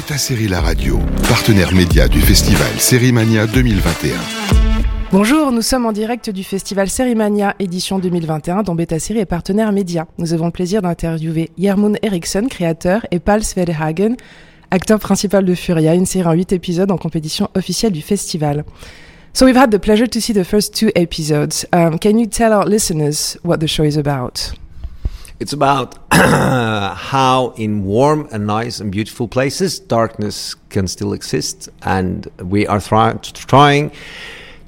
Beta Série La Radio, partenaire média du festival Sérimania 2021. Bonjour, nous sommes en direct du festival Sérimania édition 2021 dont Beta Série est partenaire média. Nous avons le plaisir d'interviewer Jermund Eriksson, créateur, et Paul Svedhagen, acteur principal de Furia, une série en 8 épisodes en compétition officielle du festival. So we've had the pleasure to see the first two episodes. Um, can you tell our listeners what the show is about? It's about how, in warm and nice and beautiful places, darkness can still exist, and we are try- trying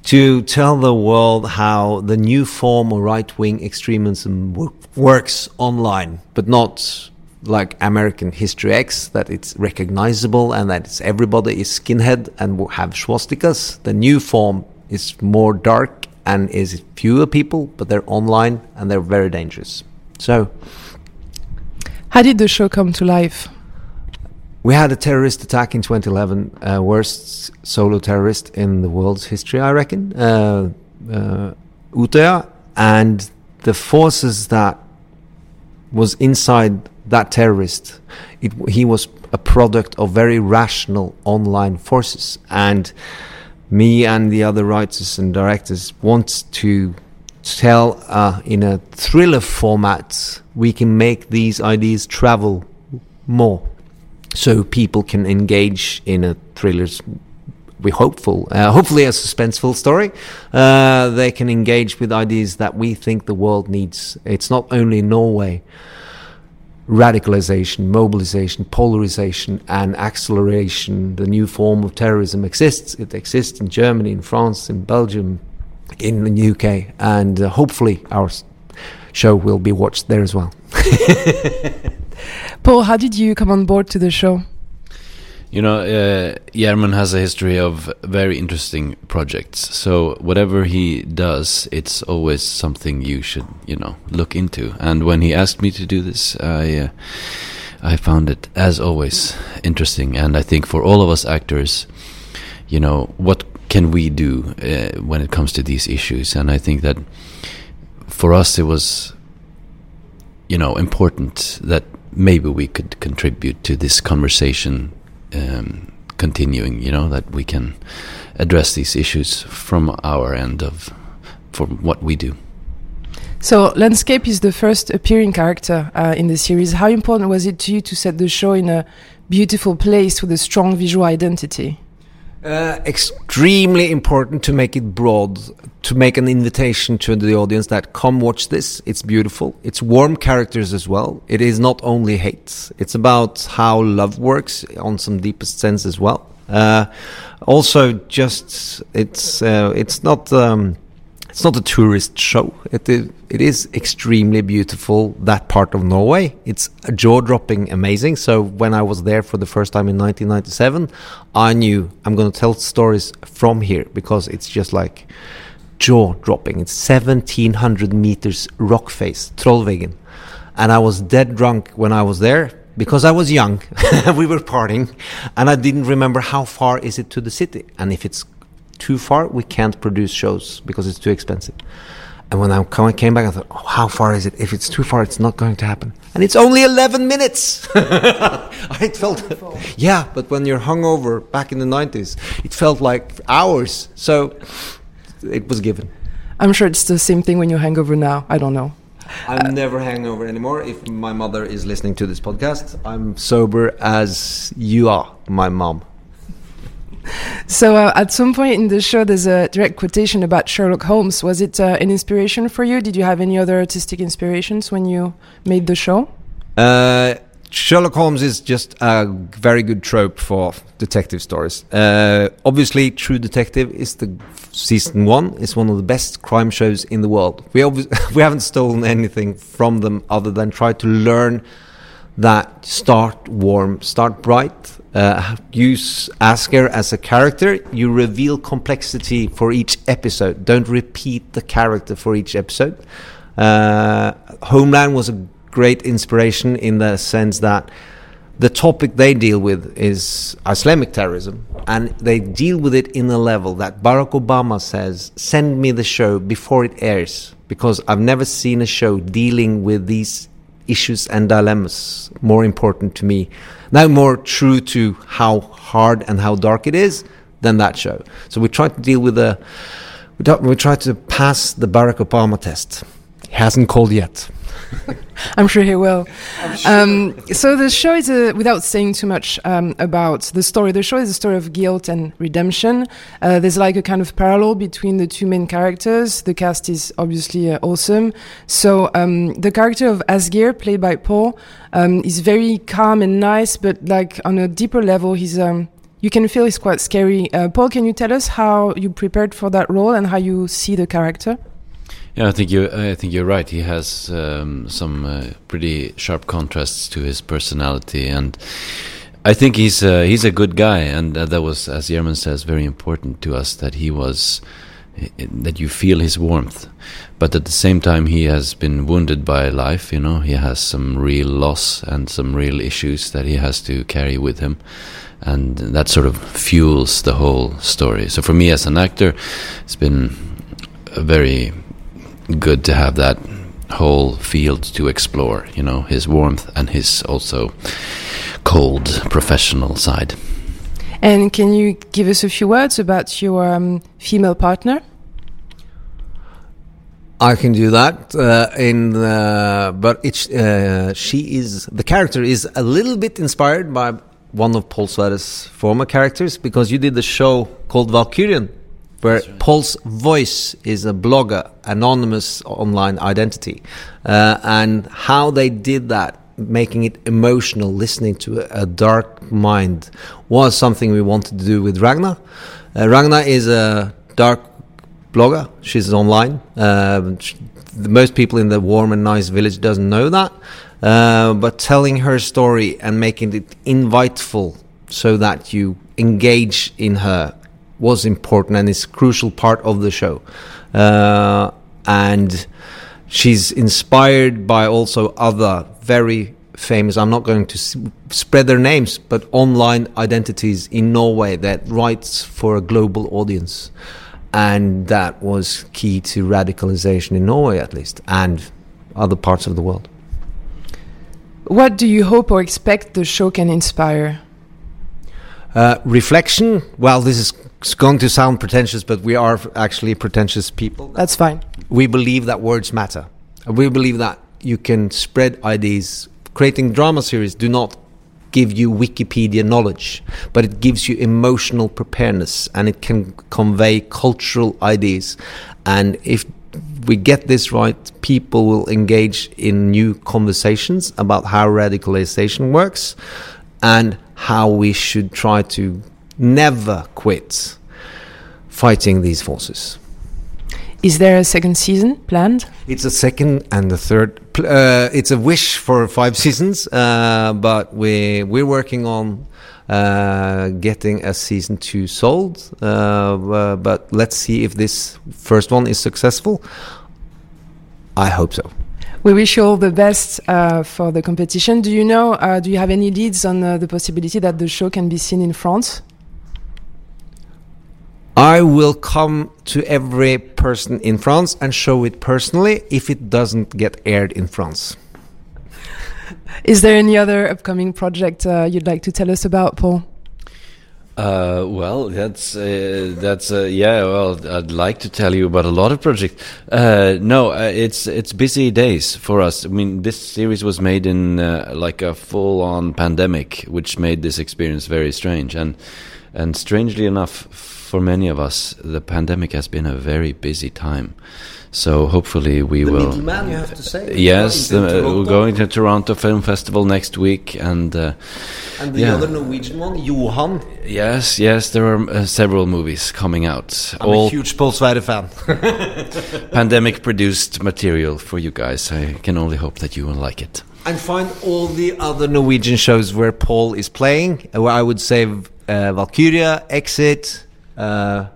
to tell the world how the new form of right wing extremism works online, but not like American History X, that it's recognizable and that it's everybody is skinhead and will have swastikas. The new form is more dark and is fewer people, but they're online and they're very dangerous. So, How did the show come to life? we had a terrorist attack in 2011, uh, worst solo terrorist in the world's history, I reckon, uh, uh, and the forces that was inside that terrorist, it, he was a product of very rational online forces, and me and the other writers and directors want to tell uh, in a thriller format we can make these ideas travel more. So people can engage in a thriller's we hopeful uh, hopefully a suspenseful story. Uh, they can engage with ideas that we think the world needs. It's not only norway. Radicalization mobilization polarization and acceleration the new form of terrorism exists. It exists in germany in france in belgium in the uk and uh, hopefully our show will be watched there as well Paul, how did you come on board to the show? You know, uh, Gjermund has a history of very interesting projects. So whatever he does, it's always something you should, you know, look into. And when he asked me to do this, I, uh, I found it, as always, interesting. And I think for all of us actors, you know, what can we do uh, when it comes to these issues? And I think that for us, it was, you know, important that maybe we could contribute to this conversation um, continuing. You know that we can address these issues from our end of from what we do. So, Landscape is the first appearing character uh, in the series. How important was it to you to set the show in a beautiful place with a strong visual identity? Uh, extremely important to make it broad, to make an invitation to the audience that come watch this. It's beautiful. It's warm characters as well. It is not only hate. It's about how love works on some deepest sense as well. Uh, also, just it's uh, it's not. Um, it's not a tourist show. It is, it is extremely beautiful, that part of Norway. It's jaw dropping amazing. So, when I was there for the first time in 1997, I knew I'm going to tell stories from here because it's just like jaw dropping. It's 1700 meters rock face, Trollveggen. And I was dead drunk when I was there because I was young. we were partying and I didn't remember how far is it to the city. And if it's too far, we can't produce shows because it's too expensive. And when I came back, I thought, oh, how far is it? If it's too far, it's not going to happen. And it's only 11 minutes. I felt, yeah, but when you're hungover back in the 90s, it felt like hours. So it was given. I'm sure it's the same thing when you hangover now. I don't know. I'm uh, never hangover anymore. If my mother is listening to this podcast, I'm sober as you are, my mom. So, uh, at some point in the show, there's a direct quotation about Sherlock Holmes. Was it uh, an inspiration for you? Did you have any other artistic inspirations when you made the show? Uh, Sherlock Holmes is just a very good trope for detective stories. Uh, obviously, True Detective is the season one. is one of the best crime shows in the world. We obvi- we haven't stolen anything from them other than try to learn that start warm, start bright. Uh, use Asker as a character. You reveal complexity for each episode. Don't repeat the character for each episode. Uh, Homeland was a great inspiration in the sense that the topic they deal with is Islamic terrorism, and they deal with it in a level that Barack Obama says, "Send me the show before it airs," because I've never seen a show dealing with these issues and dilemmas more important to me now more true to how hard and how dark it is than that show. So we try to deal with the we, we try to pass the Barack Obama test. He hasn't called yet. I'm sure he will. Um, so the show is, a, without saying too much um, about the story, the show is a story of guilt and redemption. Uh, there's like a kind of parallel between the two main characters. The cast is obviously uh, awesome. So um, the character of Asgeir, played by Paul, um, is very calm and nice, but like on a deeper level, he's um, you can feel he's quite scary. Uh, Paul, can you tell us how you prepared for that role and how you see the character? Yeah, I think you. I think you're right. He has um, some uh, pretty sharp contrasts to his personality, and I think he's uh, he's a good guy, and uh, that was, as Gjermund says, very important to us that he was that you feel his warmth, but at the same time he has been wounded by life. You know, he has some real loss and some real issues that he has to carry with him, and that sort of fuels the whole story. So for me as an actor, it's been a very good to have that whole field to explore. You know, his warmth and his also cold professional side. And can you give us a few words about your um, female partner? I can do that. Uh, in uh, but it's uh, she is the character is a little bit inspired by one of Paul Sverre's former characters because you did the show called Valkyrien where right. Paul's voice is a blogger, anonymous online identity, uh, and how they did that, making it emotional, listening to a, a, dark mind, was something we wanted to do with Ragna. Uh, Ragna is a dark blogger. She's online. Uh, she, most people in the warm and nice village doesn't know that, uh, but telling her story and making it inviteful so that you engage in her was important and is a crucial part of the show. Uh, and she's inspired by also other very famous, I'm not going to spread their names, but online identities in Norway that writes for a global audience. And that was key to radicalization in Norway, at least, and other parts of the world. What do you hope or expect the show can inspire? Uh, reflection. Well, this is going to sound pretentious, but we are actually pretentious people. That's fine. We believe that words matter. We believe that you can spread ideas. Creating drama series do not give you Wikipedia knowledge, but it gives you emotional preparedness and it can convey cultural ideas. And if we get this right, people will engage in new conversations about how radicalization works and how we should try to never quit fighting these forces. Is there a second season planned? It's a second and a third. Uh, it's a wish for five seasons, uh, but we we're working on uh, getting a season two sold. Uh, uh, but let's see if this first one is successful. I hope so. We wish you all the best uh, for the competition. Do you know, uh, do you have any leads on uh, the possibility that the show can be seen in France? I will come to every person in France and show it personally if it doesn't get aired in France. Is there any other upcoming project uh, you'd like to tell us about, Paul? Uh, well, that's uh, that's uh, yeah. Well, I'd like to tell you about a lot of projects. Uh, no, uh, it's it's busy days for us. I mean, this series was made in uh, like a full-on pandemic, which made this experience very strange. And and strangely enough, for many of us, the pandemic has been a very busy time. So hopefully we the will. Middleman, you have to say. Yes, the, uh, we're going to Toronto Film Festival next week, and uh, and the yeah. other Norwegian one, Johan. Yes, yes, there are uh, several movies coming out. I'm All a huge Paul Sverre fan. pandemic produced material for you guys. I can only hope that you will like it. And find all the other Norwegian shows where Paul is playing. Where I would say uh, Valkyria, Exit. Uh,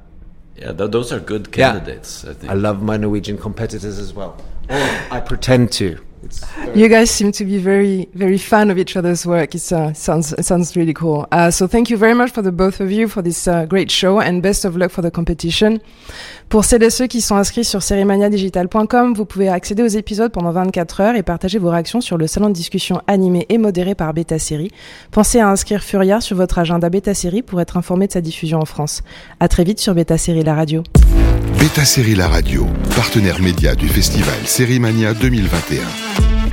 yeah, th those are good candidates. Yeah. I think. I love my Norwegian competitors as well. Or I pretend to. You guys seem to be very, very fan of each other's work. It uh, sounds it sounds really cool. Uh, so thank you very much for the both of you for this uh, great show and best of luck for the competition. Pour celles et ceux qui sont inscrits sur seriemaniadigital.com, vous pouvez accéder aux épisodes pendant 24 heures et partager vos réactions sur le salon de discussion animé et modéré par Beta Série. Pensez à inscrire Furia sur votre agenda Beta Série pour être informé de sa diffusion en France. À très vite sur Beta Série la radio. Beta Série la radio, partenaire média du festival Série Mania 2021. Mm-hmm.